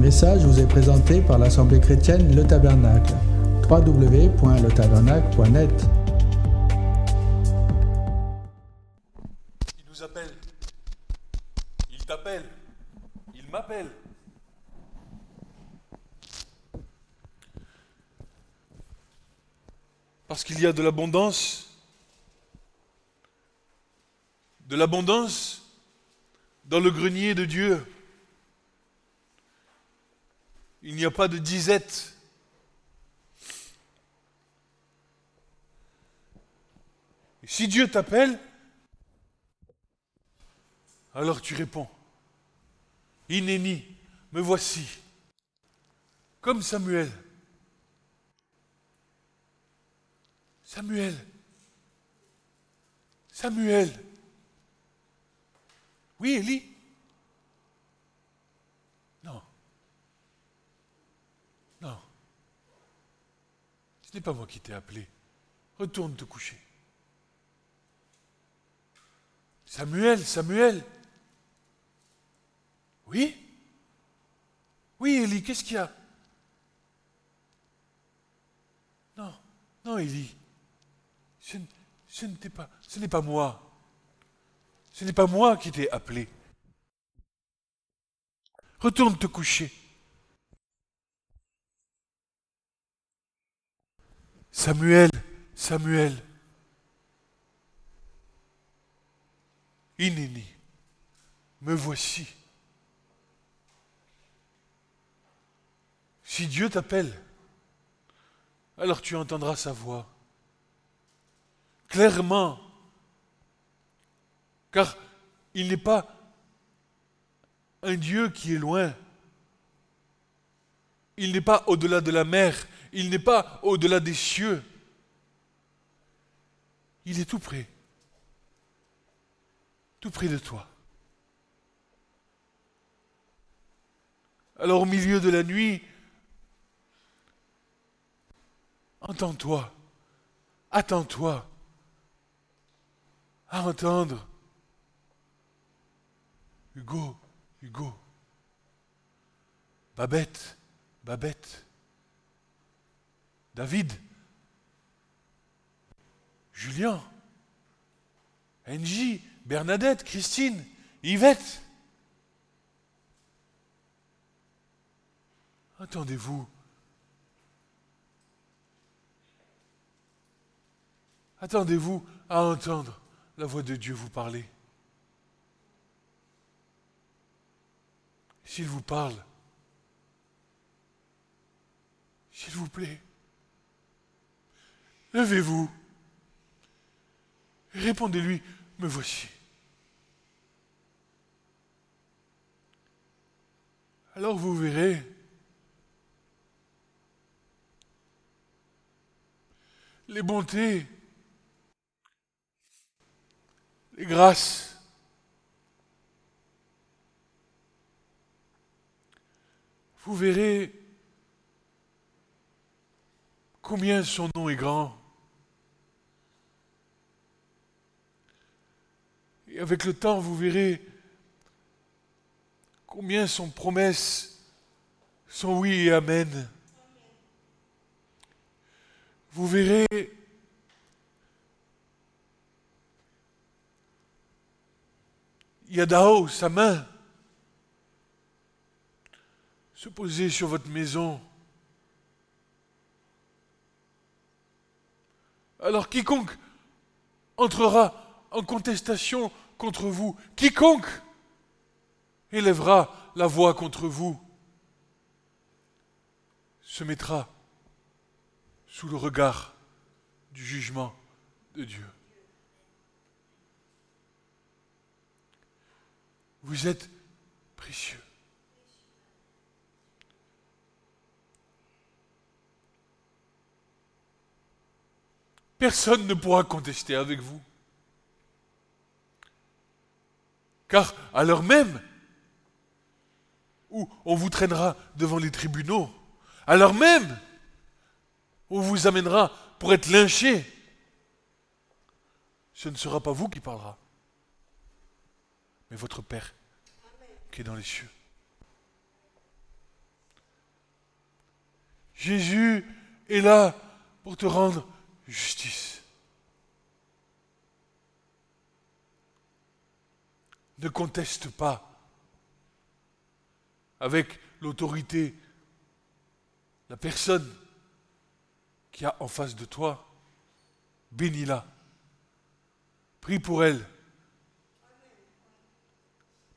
message vous est présenté par l'Assemblée chrétienne Le Tabernacle. www.letabernacle.net Il nous appelle. Il t'appelle. Il m'appelle. Parce qu'il y a de l'abondance. De l'abondance dans le grenier de Dieu. Il n'y a pas de disette. Et si Dieu t'appelle, alors tu réponds. Inéni, me voici. Comme Samuel. Samuel. Samuel. Oui, Élie. Non. Non. Ce n'est pas moi qui t'ai appelé. Retourne te coucher. Samuel, Samuel. Oui? Oui, Élie, qu'est-ce qu'il y a? Non, non, Élie. Ce, ce n'est pas moi. Ce n'est pas moi qui t'ai appelé. Retourne te coucher. Samuel, Samuel. Inéni, me voici. Si Dieu t'appelle, alors tu entendras sa voix. Clairement. Car il n'est pas un Dieu qui est loin. Il n'est pas au-delà de la mer. Il n'est pas au-delà des cieux. Il est tout près. Tout près de toi. Alors au milieu de la nuit, entends-toi, attends-toi à entendre. Hugo, Hugo, Babette, Babette, David, Julien, Angie, Bernadette, Christine, Yvette. Attendez-vous. Attendez-vous à entendre la voix de Dieu vous parler. S'il vous parle, s'il vous plaît, levez-vous. Répondez-lui, me voici. Alors vous verrez les bontés, les grâces, vous verrez combien son nom est grand. Avec le temps, vous verrez combien son promesses sont oui et amen. Vous verrez Yadao, sa main, se poser sur votre maison. Alors quiconque entrera en contestation contre vous, quiconque élèvera la voix contre vous, se mettra sous le regard du jugement de Dieu. Vous êtes précieux. Personne ne pourra contester avec vous. Car à l'heure même où on vous traînera devant les tribunaux, à l'heure même où on vous amènera pour être lynché, ce ne sera pas vous qui parlera, mais votre Père qui est dans les cieux. Jésus est là pour te rendre justice. Ne conteste pas avec l'autorité la personne qui a en face de toi. Bénis-la. Prie pour elle.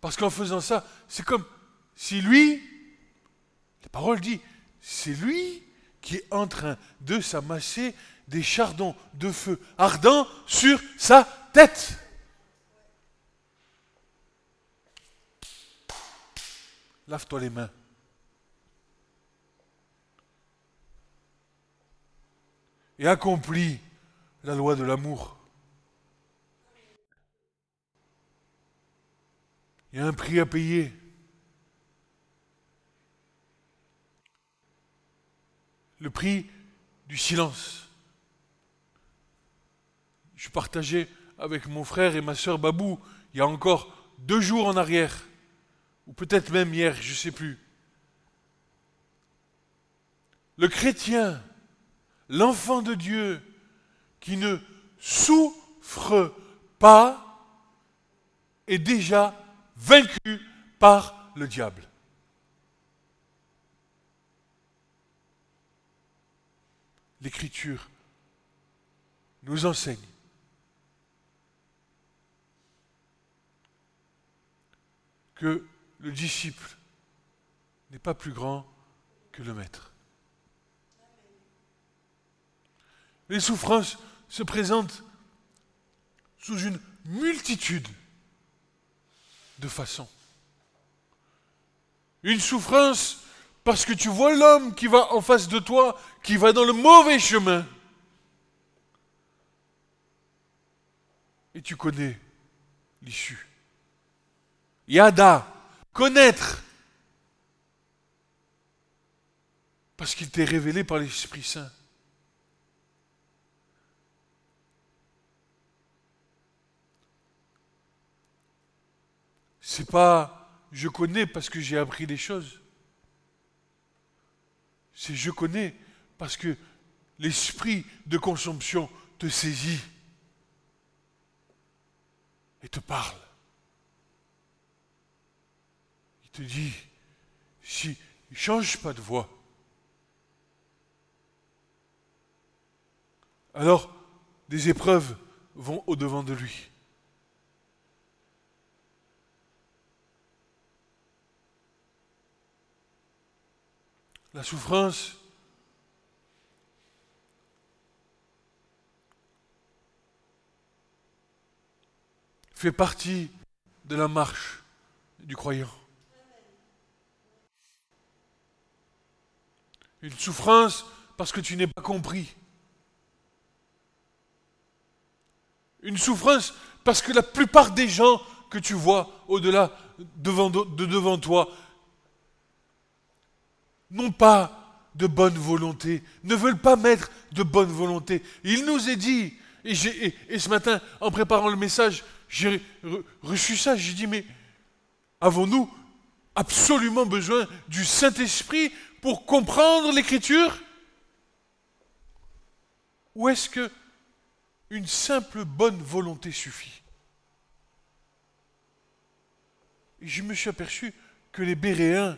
Parce qu'en faisant ça, c'est comme si lui, la parole dit, c'est lui qui est en train de s'amasser des chardons de feu ardents sur sa tête. Lave-toi les mains. Et accomplis la loi de l'amour. Il y a un prix à payer. Le prix du silence. Je partageais avec mon frère et ma sœur Babou il y a encore deux jours en arrière, ou peut-être même hier, je ne sais plus. Le chrétien, l'enfant de Dieu, qui ne souffre pas, est déjà vaincu par le diable. L'Écriture nous enseigne que le disciple n'est pas plus grand que le maître. Les souffrances se présentent sous une multitude de façon. Une souffrance parce que tu vois l'homme qui va en face de toi, qui va dans le mauvais chemin. Et tu connais l'issue. Yada, connaître. Parce qu'il t'est révélé par l'Esprit Saint. C'est pas je connais parce que j'ai appris des choses. C'est je connais parce que l'esprit de consomption te saisit et te parle. Il te dit, si change pas de voix, alors des épreuves vont au-devant de lui. La souffrance fait partie de la marche du croyant. Une souffrance parce que tu n'es pas compris. Une souffrance parce que la plupart des gens que tu vois au-delà devant, de devant toi n'ont pas de bonne volonté, ne veulent pas mettre de bonne volonté. Il nous est dit, et, ce matin, en préparant le message, j'ai reçu ça, j'ai dit, mais avons-nous absolument besoin du Saint-Esprit pour comprendre l'Écriture Ou est-ce que une simple bonne volonté suffit? Et je me suis aperçu que les Béréens,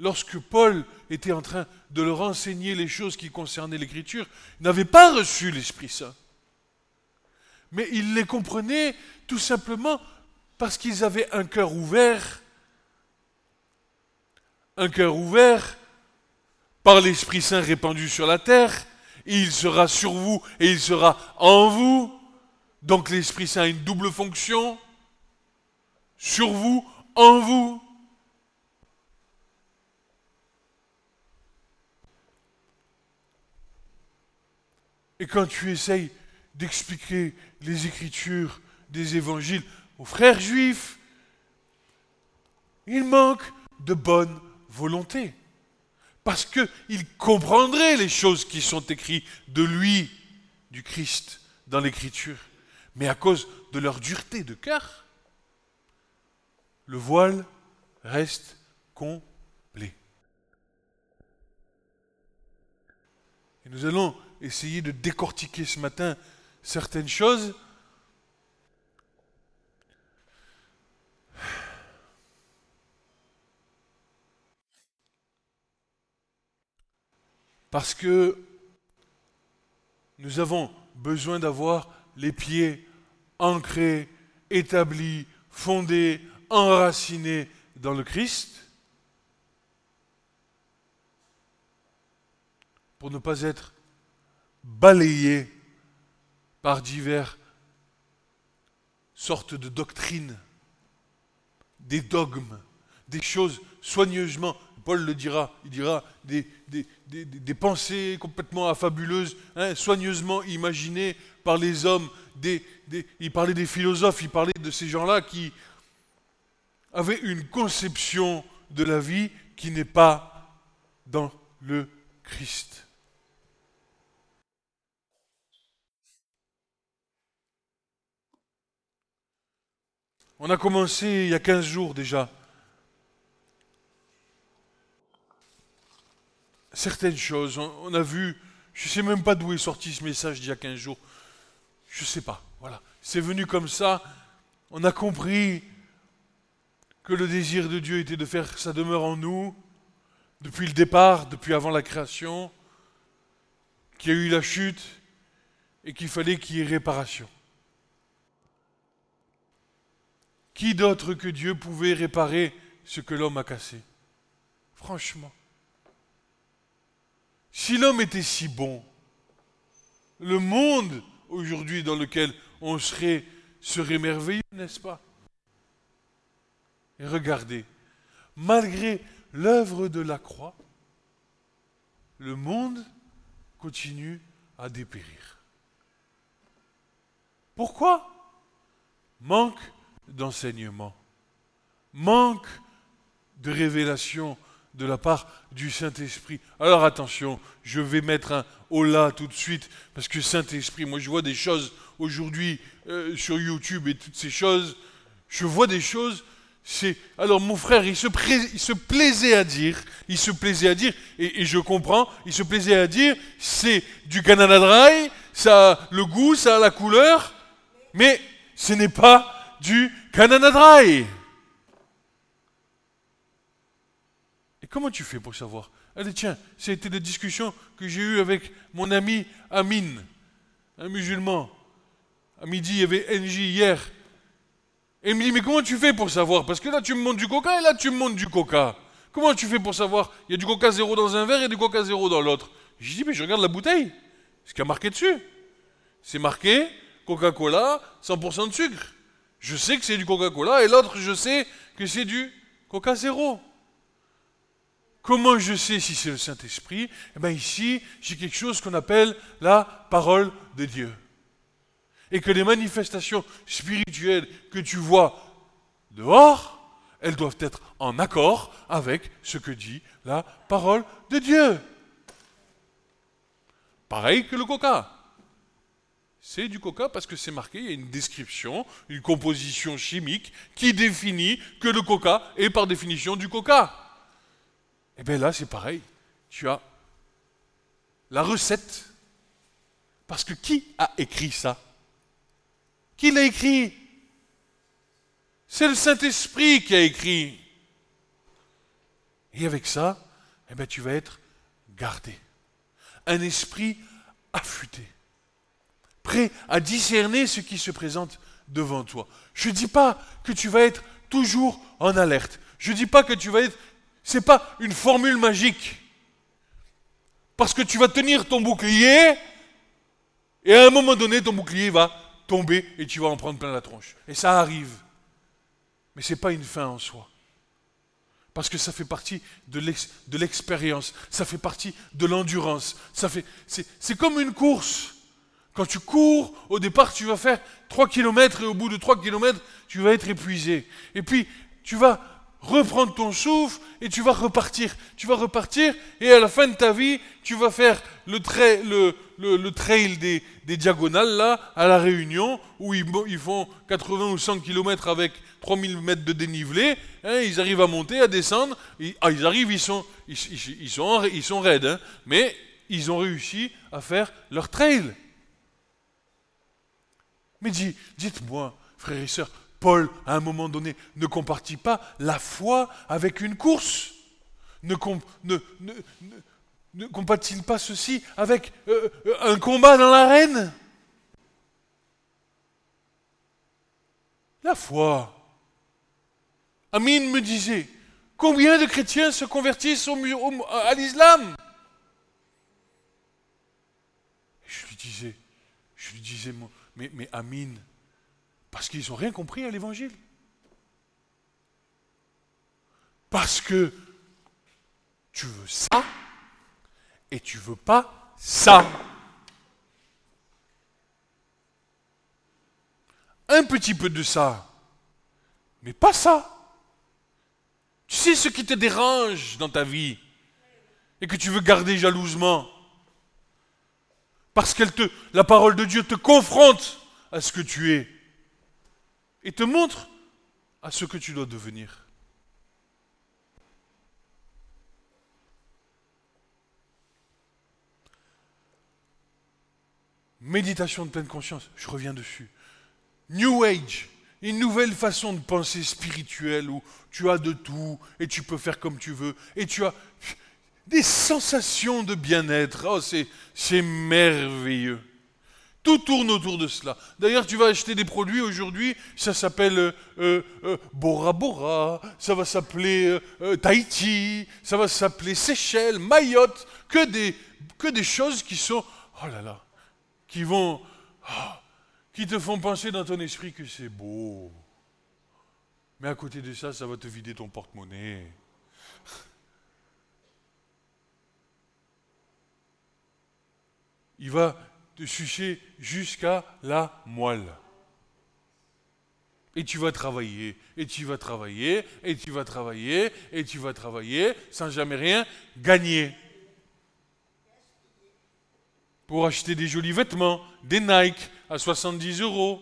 lorsque Paul était en train de leur enseigner les choses qui concernaient l'Écriture, n'avaient pas reçu l'Esprit Saint. Mais ils les comprenaient tout simplement parce qu'ils avaient un cœur ouvert. Un cœur ouvert par l'Esprit Saint répandu sur la terre. Il sera sur vous et il sera en vous. Donc l'Esprit Saint a une double fonction. Sur vous, en vous. Et quand tu essayes d'expliquer les écritures des évangiles aux frères juifs, il manque de bonne volonté. Parce qu'ils comprendraient les choses qui sont écrites de lui, du Christ, dans l'écriture. Mais à cause de leur dureté de cœur, le voile reste complet. Et nous allons essayer de décortiquer ce matin certaines choses. Parce que nous avons besoin d'avoir les pieds ancrés, établis, fondés, enracinés dans le Christ, pour ne pas être balayés par diverses sortes de doctrines, des dogmes, des choses soigneusement, Paul le dira, il dira des, pensées complètement affabuleuses, hein, soigneusement imaginées par les hommes. il parlait des philosophes, il parlait de ces gens-là qui avaient une conception de la vie qui n'est pas dans le Christ. On a commencé il y a 15 jours déjà. Certaines choses, on, a vu, je ne sais même pas d'où est sorti ce message d'il y a 15 jours. Je ne sais pas, voilà. C'est venu comme ça. On a compris que le désir de Dieu était de faire sa demeure en nous, depuis le départ, depuis avant la création, qu'il y a eu la chute et qu'il fallait qu'il y ait réparation. Qui d'autre que Dieu pouvait réparer ce que l'homme a cassé? Franchement. Si l'homme était si bon, le monde aujourd'hui dans lequel on serait serait merveilleux, n'est-ce pas? Et regardez, malgré l'œuvre de la croix, le monde continue à dépérir. Pourquoi? Manque d'enseignement, manque de révélation de la part du Saint-Esprit. Alors attention, je vais mettre un hola tout de suite, parce que Saint-Esprit, moi je vois des choses aujourd'hui euh, sur YouTube et toutes ces choses, je vois des choses, c'est... Alors mon frère, il se, plaisait à dire, il se plaisait à dire, et, je comprends, il se plaisait à dire, c'est du Canada ça a le goût, ça a la couleur, mais ce n'est pas du Canada. Comment tu fais pour savoir? Allez, tiens, c'était des discussions que j'ai eues avec mon ami Amin, un musulman. À midi, il y avait NJ hier. Et il me dit, mais comment tu fais pour savoir? Parce que là, tu me montres du coca et là, tu me montres du coca. Comment tu fais pour savoir? Il y a du coca zéro dans un verre et du coca zéro dans l'autre. Je dis, mais je regarde la bouteille. Ce qui a marqué dessus. C'est marqué Coca-Cola, 100% de sucre. Je sais que c'est du Coca-Cola et l'autre, je sais que c'est du Coca Zéro. Comment je sais si c'est le Saint-Esprit? Eh bien ici, j'ai quelque chose qu'on appelle la parole de Dieu. Et que les manifestations spirituelles que tu vois dehors, elles doivent être en accord avec ce que dit la parole de Dieu. Pareil que le coca. C'est du coca parce que c'est marqué, il y a une description, une composition chimique qui définit que le coca est par définition du coca. Et eh bien là, c'est pareil. Tu as la recette. Parce que qui a écrit ça? Qui l'a écrit? C'est le Saint-Esprit qui a écrit. Et avec ça, eh bien, tu vas être gardé. Un esprit affûté prêt à discerner ce qui se présente devant toi. Je ne dis pas que tu vas être toujours en alerte. Je ne dis pas que tu vas être... Ce n'est pas une formule magique. Parce que tu vas tenir ton bouclier et à un moment donné, ton bouclier va tomber et tu vas en prendre plein la tronche. Et ça arrive. Mais ce n'est pas une fin en soi. Parce que ça fait partie de l'expérience, ça fait partie de l'endurance. C'est comme une course. Quand tu cours, au départ, tu vas faire 3 km et au bout de 3 km, tu vas être épuisé. Et puis, tu vas reprendre ton souffle et tu vas repartir. Tu vas repartir et à la fin de ta vie, tu vas faire le, trail des, diagonales là, à la Réunion, où ils, font 80 ou 100 km avec 3000 mètres de dénivelé. Hein, ils arrivent à monter, à descendre. Ils, ah, arrivent, ils sont, ils, sont, ils sont raides. Hein, mais ils ont réussi à faire leur trail. Mais dites-moi, frères et sœurs, Paul, à un moment donné, ne compartit pas la foi avec une course. Ne, combat-il pas ceci avec euh, euh, un combat dans l'arène? La foi. Amine me disait, combien de chrétiens se convertissent à l'islam? Je lui disais, je lui disais, mais, mais Amine, parce qu'ils n'ont rien compris à l'évangile. Parce que tu veux ça et tu veux pas ça. Un petit peu de ça, mais pas ça. Tu sais ce qui te dérange dans ta vie et que tu veux garder jalousement? Parce que la parole de Dieu te confronte à ce que tu es et te montre à ce que tu dois devenir. Méditation de pleine conscience, je reviens dessus. New Age, une nouvelle façon de penser spirituelle où tu as de tout et tu peux faire comme tu veux et tu as des sensations de bien-être. Oh, c'est merveilleux. Tout tourne autour de cela. D'ailleurs, tu vas acheter des produits aujourd'hui, ça s'appelle euh, euh, euh, Bora Bora, ça va s'appeler Tahiti, ça va s'appeler Seychelles, Mayotte, que des, que des choses qui sont, oh là là, qui vont, oh, qui te font penser dans ton esprit que c'est beau. Mais à côté de ça, ça va te vider ton porte-monnaie. Il va te sucer jusqu'à la moelle. Et tu vas travailler, et tu vas travailler, et tu vas travailler, et tu vas travailler, sans jamais rien gagner. Pour acheter des jolis vêtements, des Nike, à 70 euros.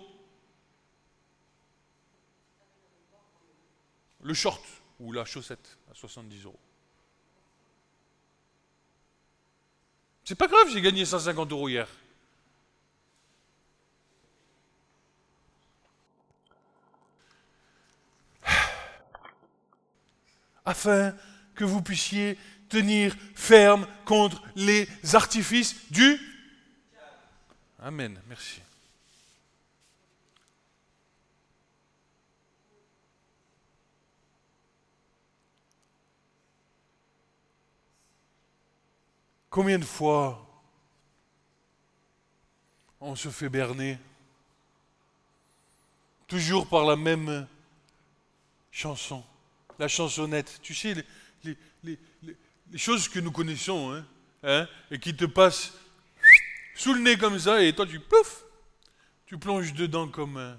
Le short ou la chaussette à 70 euros. C'est pas grave, j'ai gagné 150 euros hier. Afin que vous puissiez tenir ferme contre les artifices du... Amen, merci. Combien de fois on se fait berner Toujours par la même chanson, la chansonnette. Tu sais, les, choses que nous connaissons, hein, hein, et qui te passent sous le nez comme ça, et toi tu plouf, tu plonges dedans comme un...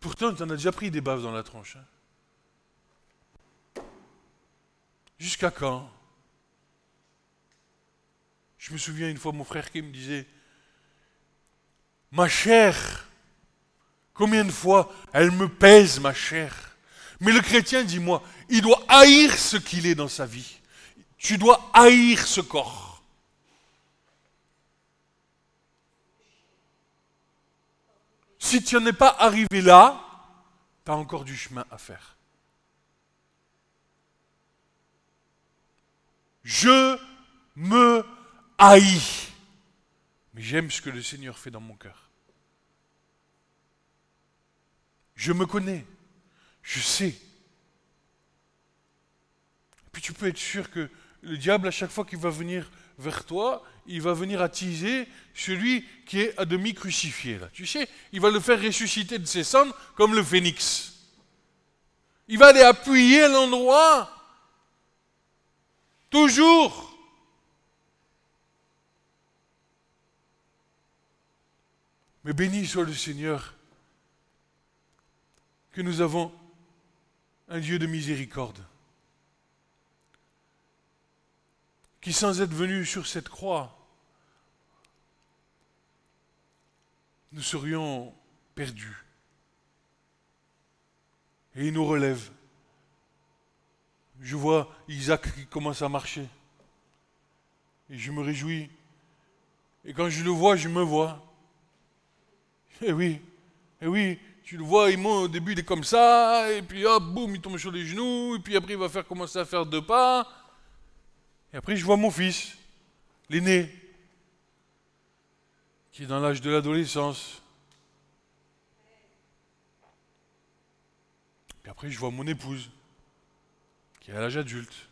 Pourtant, tu en as déjà pris des baves dans la tronche. Hein. Jusqu'à quand? Je me souviens une fois mon frère qui me disait, ma chair, combien de fois elle me pèse ma chair? Mais le chrétien, dis-moi, il doit haïr ce qu'il est dans sa vie. Tu dois haïr ce corps. Si tu n'en es pas arrivé là, tu as encore du chemin à faire. Je me haï. Mais j'aime ce que le Seigneur fait dans mon cœur. Je me connais. Je sais. Puis tu peux être sûr que le diable, à chaque fois qu'il va venir vers toi, il va venir attiser celui qui est à demi crucifié. Là. Tu sais, il va le faire ressusciter de ses cendres comme le phénix. Il va aller appuyer l'endroit. Toujours. Mais béni soit le Seigneur que nous avons un Dieu de miséricorde, qui sans être venu sur cette croix, nous serions perdus. Et il nous relève. Je vois Isaac qui commence à marcher. et je me réjouis. Et quand je le vois, je me vois. Eh oui, eh oui, tu le vois, il monte, au début il est comme ça, et puis hop, boum, il tombe sur les genoux, et puis après il va faire commencer à faire deux pas. Et après je vois mon fils, l'aîné, qui est dans l'âge de l'adolescence. Puis après je vois mon épouse, qui est à l'âge adulte.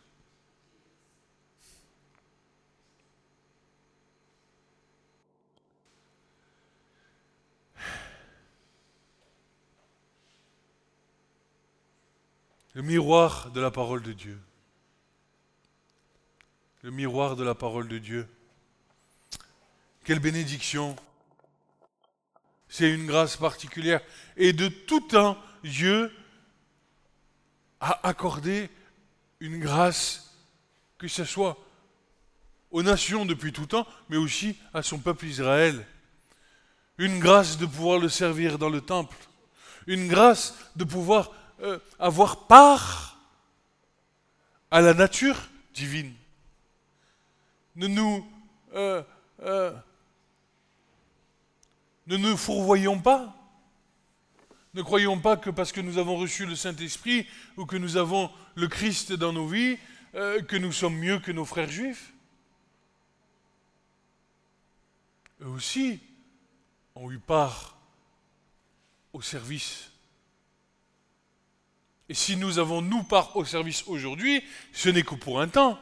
Le miroir de la parole de Dieu. Le miroir de la parole de Dieu. Quelle bénédiction. C'est une grâce particulière. Et de tout temps, Dieu a accordé une grâce, que ce soit aux nations depuis tout temps, mais aussi à son peuple Israël. Une grâce de pouvoir le servir dans le temple. Une grâce de pouvoir euh, avoir part à la nature divine. Ne nous, euh, euh, ne nous fourvoyons pas. Ne croyons pas que parce que nous avons reçu le Saint-Esprit ou que nous avons le Christ dans nos vies, que nous sommes mieux que nos frères juifs. Eux aussi ont eu part au service et si nous avons nous part au service aujourd'hui, ce n'est que pour un temps.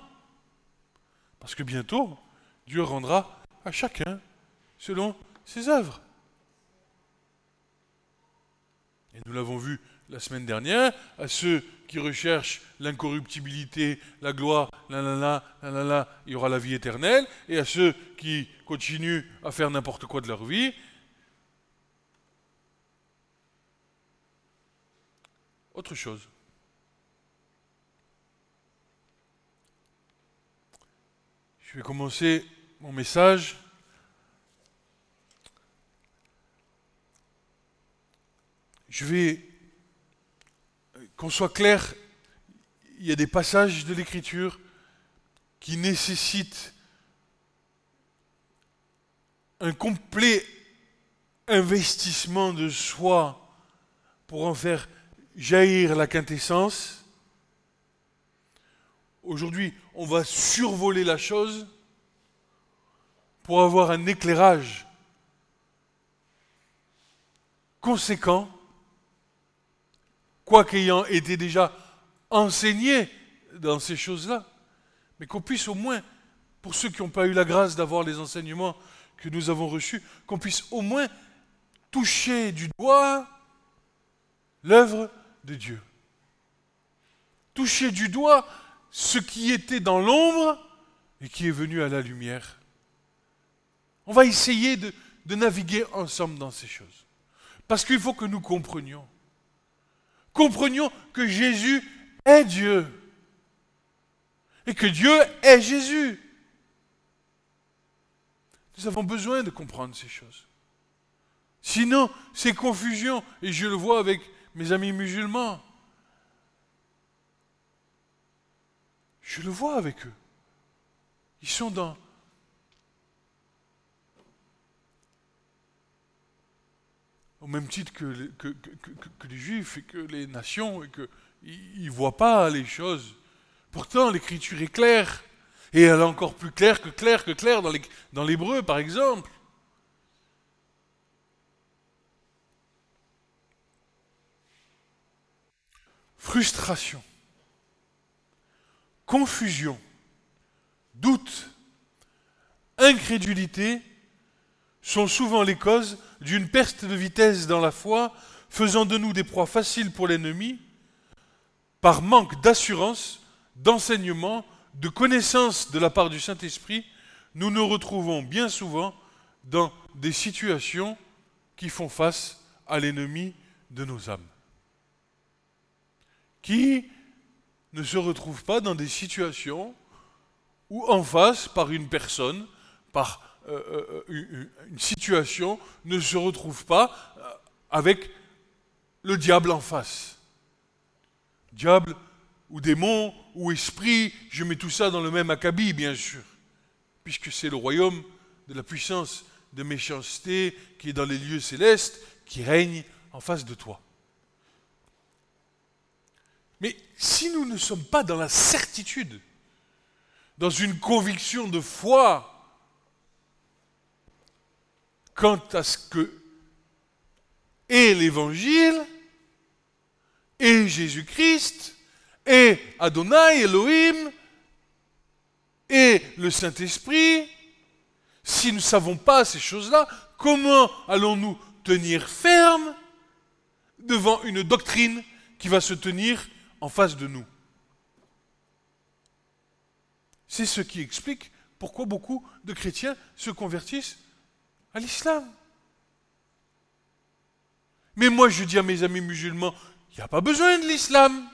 Parce que bientôt, Dieu rendra à chacun selon ses œuvres. Et nous l'avons vu la semaine dernière, à ceux qui recherchent l'incorruptibilité, la gloire, la la la, il y aura la vie éternelle, et à ceux qui continuent à faire n'importe quoi de leur vie, autre chose. Je vais commencer mon message. Je vais, qu'on soit clair, il y a des passages de l'Écriture qui nécessitent un complet investissement de soi pour en faire jaillir la quintessence. Aujourd'hui, on va survoler la chose pour avoir un éclairage conséquent, quoi qu'ayant été déjà enseigné dans ces choses-là, mais qu'on puisse au moins, pour ceux qui n'ont pas eu la grâce d'avoir les enseignements que nous avons reçus, qu'on puisse au moins toucher du doigt l'œuvre de Dieu. Toucher du doigt ce qui était dans l'ombre et qui est venu à la lumière. On va essayer de, naviguer ensemble dans ces choses. Parce qu'il faut que nous comprenions. Comprenions que Jésus est Dieu. Et que Dieu est Jésus. Nous avons besoin de comprendre ces choses. Sinon, ces confusions, et je le vois avec mes amis musulmans. Je le vois avec eux. Ils sont dans... Au même titre que, que, les juifs et que les nations, et qu'ils ne voient pas les choses. Pourtant, l'écriture est claire. Et elle est encore plus claire que claire que claire dans l'hébreu, par exemple. Frustration, confusion, doute, incrédulité sont souvent les causes d'une perte de vitesse dans la foi, faisant de nous des proies faciles pour l'ennemi, par manque d'assurance, d'enseignement, de connaissance de la part du Saint-Esprit, nous nous retrouvons bien souvent dans des situations qui font face à l'ennemi de nos âmes qui ne se retrouve pas dans des situations où en face, par une personne, par euh, euh, euh, une situation, ne se retrouve pas avec le diable en face. Diable ou démon ou esprit, je mets tout ça dans le même acabit, bien sûr. puisque c'est le royaume de la puissance de méchanceté qui est dans les lieux célestes, qui règne en face de toi. Mais si nous ne sommes pas dans la certitude, dans une conviction de foi quant à ce que est l'Évangile, et Jésus-Christ, et Adonai, Elohim, et le Saint-Esprit, si nous ne savons pas ces choses-là, comment allons-nous tenir ferme devant une doctrine qui va se tenir en face de nous C'est ce qui explique pourquoi beaucoup de chrétiens se convertissent à l'islam. Mais moi, je dis à mes amis musulmans, il n'y a pas besoin de l'islam.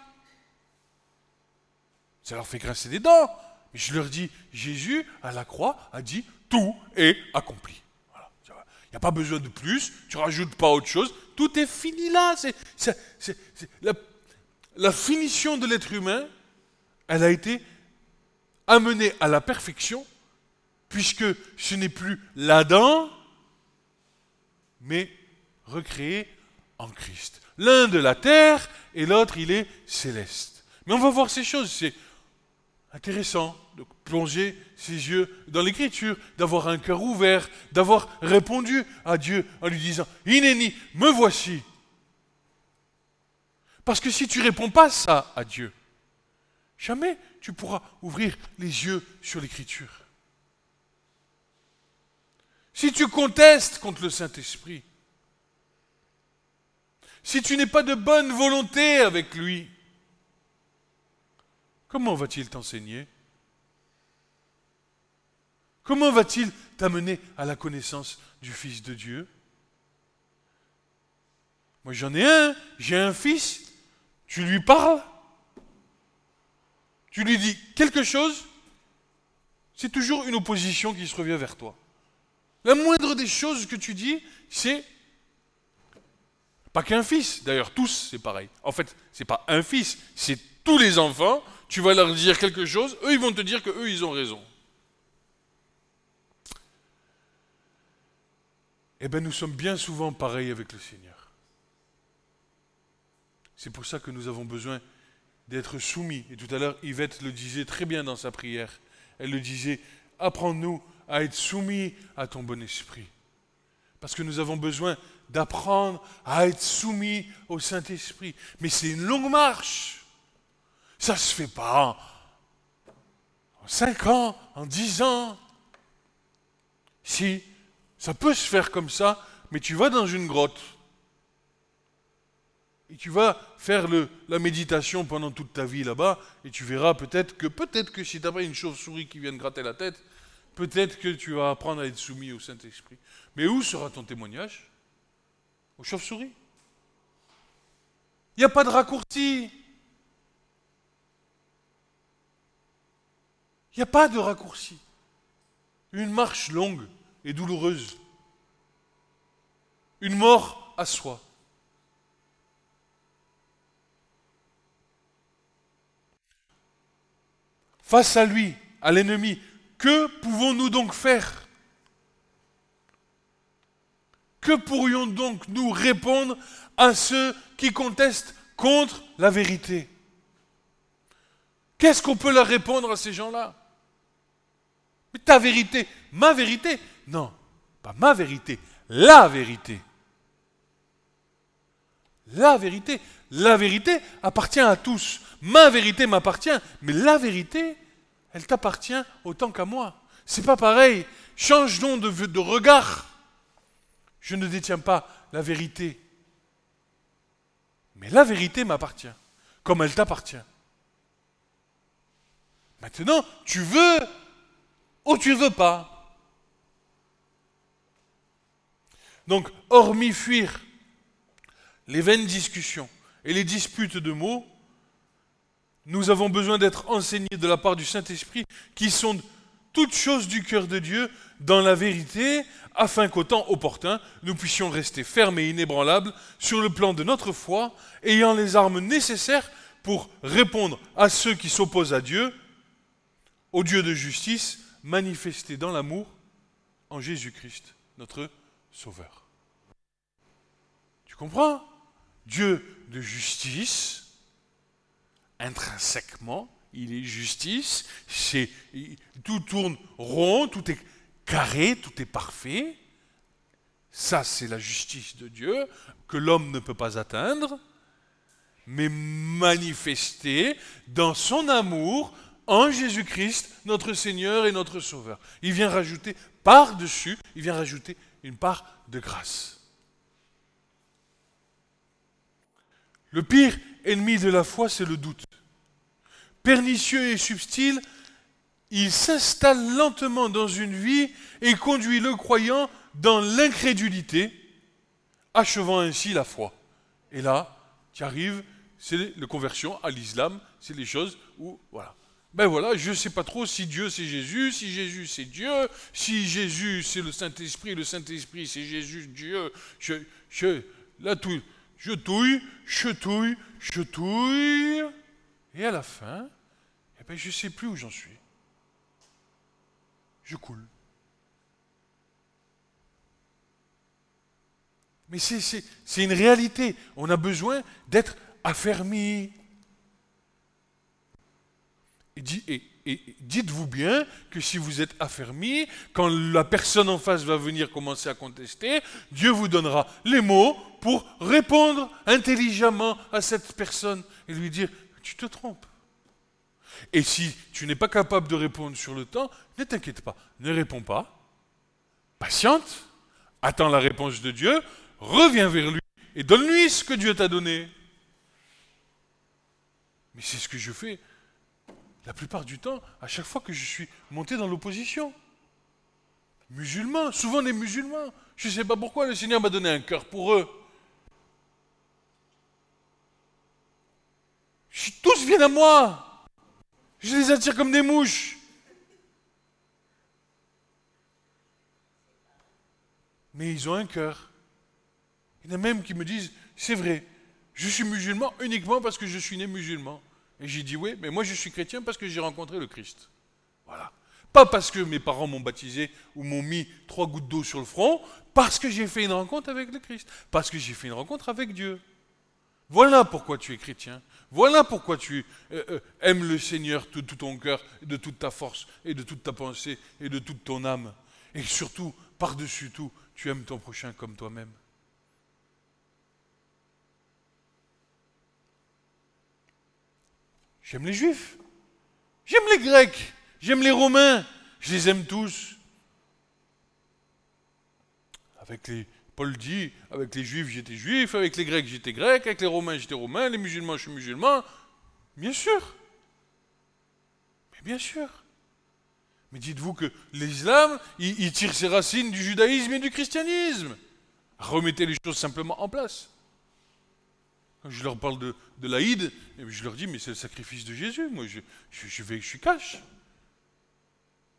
Ça leur fait grincer des dents. Mais je leur dis, Jésus, à la croix, a dit, tout est accompli. Il n'y a pas besoin de plus, tu rajoutes pas autre chose, tout est fini là. C'est, la, la finition de l'être humain, elle a été amenée à la perfection, puisque ce n'est plus l'Adam, mais recréé en Christ. L'un de la terre et l'autre, il est céleste. Mais on va voir ces choses. C'est intéressant de plonger ses yeux dans l'écriture, d'avoir un cœur ouvert, d'avoir répondu à Dieu en lui disant Inéni, me voici. Parce que si tu réponds pas ça à Dieu, jamais tu pourras ouvrir les yeux sur l'écriture. Si tu contestes contre le Saint-Esprit, si tu n'es pas de bonne volonté avec lui, comment va-t-il t'enseigner? Comment va-t-il t'amener à la connaissance du Fils de Dieu? Moi j'en ai un, j'ai un fils, tu lui parles, tu lui dis quelque chose, c'est toujours une opposition qui se revient vers toi. La moindre des choses que tu dis, c'est pas qu'un fils, d'ailleurs tous c'est pareil. En fait, c'est pas un fils, c'est tous les enfants. Tu vas leur dire quelque chose, eux ils vont te dire que eux ils ont raison. Eh bien, nous sommes bien souvent pareils avec le Seigneur. C'est pour ça que nous avons besoin d'être soumis. Et tout à l'heure, Yvette le disait très bien dans sa prière. Elle le disait, apprends-nous à être soumis à ton bon esprit. Parce que nous avons besoin d'apprendre à être soumis au Saint-Esprit. Mais c'est une longue marche. Ça ne se fait pas en cinq ans, en dix ans. Si, ça peut se faire comme ça, mais tu vas dans une grotte. Et tu vas faire la méditation pendant toute ta vie là-bas, et tu verras peut-être que, peut-être que si tu n'as pas une chauve-souris qui vient de gratter la tête, peut-être que tu vas apprendre à être soumis au Saint-Esprit. Mais où sera ton témoignage? Aux chauves-souris? Il n'y a pas de raccourci? Il n'y a pas de raccourci. Une marche longue et douloureuse. Une mort à soi. Face à lui, à l'ennemi, que pouvons-nous donc faire? Que pourrions donc nous répondre à ceux qui contestent contre la vérité? Qu'est-ce qu'on peut leur répondre à ces gens-là? Mais ta vérité, ma vérité? Non, pas ma vérité, la vérité. La vérité. La vérité appartient à tous. Ma vérité m'appartient, mais la vérité, elle t'appartient autant qu'à moi. C'est pas pareil. Change donc de, de regard. Je ne détiens pas la vérité. Mais la vérité m'appartient, comme elle t'appartient. Maintenant, tu veux ou tu veux pas. Donc, hormis fuir les vaines discussions et les disputes de mots, nous avons besoin d'être enseignés de la part du Saint-Esprit qui sont toutes choses du cœur de Dieu dans la vérité, afin qu'au temps opportun, nous puissions rester fermes et inébranlables sur le plan de notre foi, ayant les armes nécessaires pour répondre à ceux qui s'opposent à Dieu, au Dieu de justice, manifesté dans l'amour en Jésus-Christ, notre Sauveur. Tu comprends? Dieu de justice, intrinsèquement, il est justice, tout tourne rond, tout est carré, tout est parfait. Ça, c'est la justice de Dieu que l'homme ne peut pas atteindre, mais manifestée dans son amour en Jésus-Christ, notre Seigneur et notre Sauveur. Il vient rajouter par-dessus, il vient rajouter une part de grâce. Le pire ennemi de la foi, c'est le doute. Pernicieux et subtil, il s'installe lentement dans une vie et conduit le croyant dans l'incrédulité, achevant ainsi la foi. Et là, tu arrives, c'est la conversion à l'islam, c'est les choses où, voilà. Ben voilà, je ne sais pas trop si Dieu c'est Jésus, si Jésus c'est Dieu, si Jésus c'est le Saint-Esprit, le Saint-Esprit c'est Jésus, Dieu. Je, je, là, tout, je touille, je touille, je touille. Et à la fin, eh ben, je ne sais plus où j'en suis. Je coule. Mais c'est une réalité. On a besoin d'être affermi. Et, dites-vous bien que si vous êtes affermi, quand la personne en face va venir commencer à contester, Dieu vous donnera les mots pour répondre intelligemment à cette personne et lui dire, tu te trompes. Et si tu n'es pas capable de répondre sur le temps, ne t'inquiète pas, ne réponds pas, patiente, attends la réponse de Dieu, reviens vers lui et donne-lui ce que Dieu t'a donné. Mais c'est ce que je fais la plupart du temps, à chaque fois que je suis monté dans l'opposition. Musulmans, souvent des musulmans. Je ne sais pas pourquoi le Seigneur m'a donné un cœur pour eux. Tous viennent à moi. Je les attire comme des mouches. Mais ils ont un cœur. Il y en a même qui me disent, c'est vrai, je suis musulman uniquement parce que je suis né musulman. Et j'ai dit oui, mais moi je suis chrétien parce que j'ai rencontré le Christ. Voilà. Pas parce que mes parents m'ont baptisé ou m'ont mis trois gouttes d'eau sur le front, parce que j'ai fait une rencontre avec le Christ, parce que j'ai fait une rencontre avec Dieu. Voilà pourquoi tu es chrétien. Voilà pourquoi tu euh, euh, aimes le Seigneur de tout ton cœur, de toute ta force, et de toute ta pensée, et de toute ton âme. Et surtout, par-dessus tout, tu aimes ton prochain comme toi-même. J'aime les juifs. J'aime les grecs. J'aime les romains. Je les aime tous. Avec les, Paul dit, avec les juifs j'étais juif, avec les grecs j'étais grec, avec les romains j'étais romain, les musulmans je suis musulman. Bien sûr. Mais bien sûr. Mais dites-vous que l'islam, il tire ses racines du judaïsme et du christianisme. Remettez les choses simplement en place. Je leur parle de, de l'Aïd, eh je leur dis, mais c'est le sacrifice de Jésus. Moi, je, je, vais, je suis cash.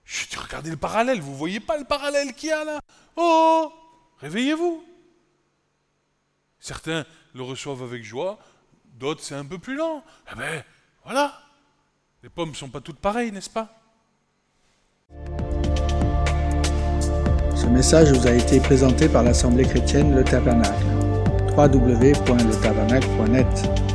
Je regardez le parallèle. Vous voyez pas le parallèle qu'il y a là? Oh Réveillez-vous. Certains le reçoivent avec joie, d'autres c'est un peu plus lent. Eh bien, voilà. Les pommes ne sont pas toutes pareilles, n'est-ce pas? Ce message vous a été présenté par l'Assemblée chrétienne Le Tabernacle www.letabernacle.net